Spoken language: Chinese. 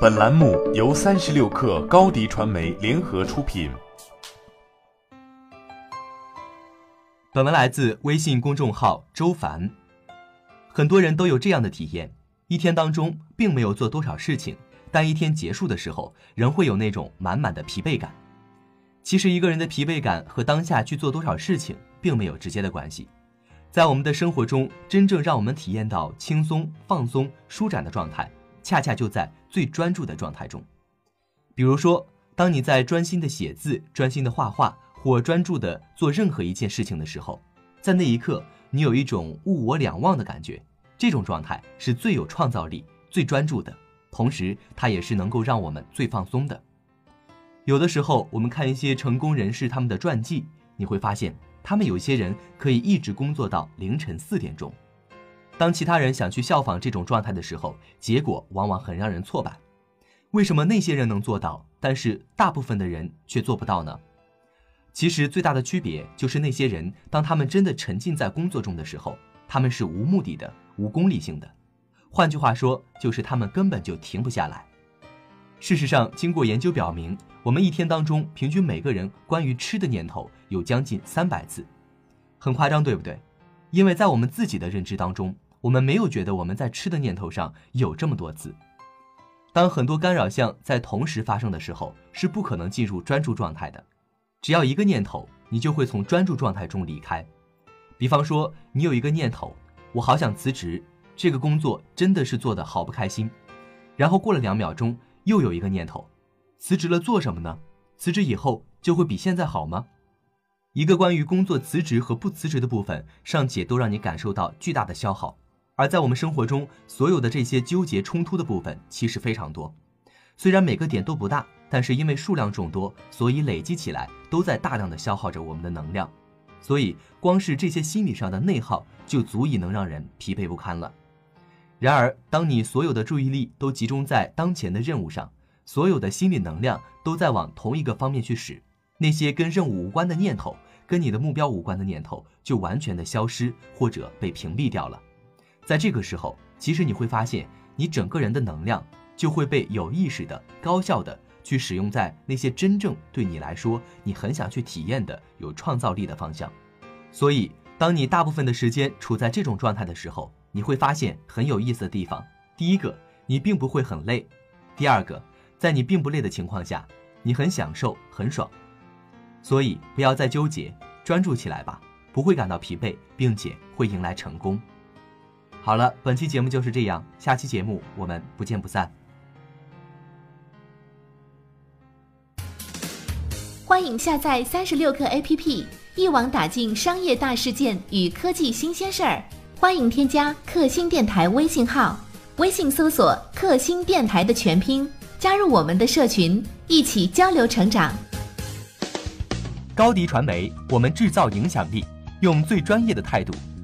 本栏目由三十六氪高低传媒联合出品。本文来自微信公众号周凡。很多人都有这样的体验：一天当中并没有做多少事情，但一天结束的时候，仍会有那种满满的疲惫感。其实，一个人的疲惫感和当下去做多少事情并没有直接的关系。在我们的生活中，真正让我们体验到轻松、放松、舒展的状态。恰恰就在最专注的状态中，比如说，当你在专心的写字、专心的画画或专注的做任何一件事情的时候，在那一刻，你有一种物我两忘的感觉。这种状态是最有创造力、最专注的，同时它也是能够让我们最放松的。有的时候，我们看一些成功人士他们的传记，你会发现，他们有些人可以一直工作到凌晨四点钟。当其他人想去效仿这种状态的时候，结果往往很让人挫败。为什么那些人能做到，但是大部分的人却做不到呢？其实最大的区别就是那些人，当他们真的沉浸在工作中的时候，他们是无目的的、无功利性的。换句话说，就是他们根本就停不下来。事实上，经过研究表明，我们一天当中平均每个人关于吃的念头有将近三百次，很夸张，对不对？因为在我们自己的认知当中。我们没有觉得我们在吃的念头上有这么多字。当很多干扰项在同时发生的时候，是不可能进入专注状态的。只要一个念头，你就会从专注状态中离开。比方说，你有一个念头，我好想辞职，这个工作真的是做的好不开心。然后过了两秒钟，又有一个念头，辞职了做什么呢？辞职以后就会比现在好吗？一个关于工作辞职和不辞职的部分，尚且都让你感受到巨大的消耗。而在我们生活中，所有的这些纠结冲突的部分其实非常多，虽然每个点都不大，但是因为数量众多，所以累积起来都在大量的消耗着我们的能量，所以光是这些心理上的内耗就足以能让人疲惫不堪了。然而，当你所有的注意力都集中在当前的任务上，所有的心理能量都在往同一个方面去使，那些跟任务无关的念头，跟你的目标无关的念头就完全的消失或者被屏蔽掉了。在这个时候，其实你会发现，你整个人的能量就会被有意识的、高效的去使用在那些真正对你来说你很想去体验的、有创造力的方向。所以，当你大部分的时间处在这种状态的时候，你会发现很有意思的地方。第一个，你并不会很累；第二个，在你并不累的情况下，你很享受、很爽。所以，不要再纠结，专注起来吧，不会感到疲惫，并且会迎来成功。好了，本期节目就是这样，下期节目我们不见不散。欢迎下载三十六课 APP，一网打尽商业大事件与科技新鲜事儿。欢迎添加克星电台微信号，微信搜索“克星电台”的全拼，加入我们的社群，一起交流成长。高迪传媒，我们制造影响力，用最专业的态度。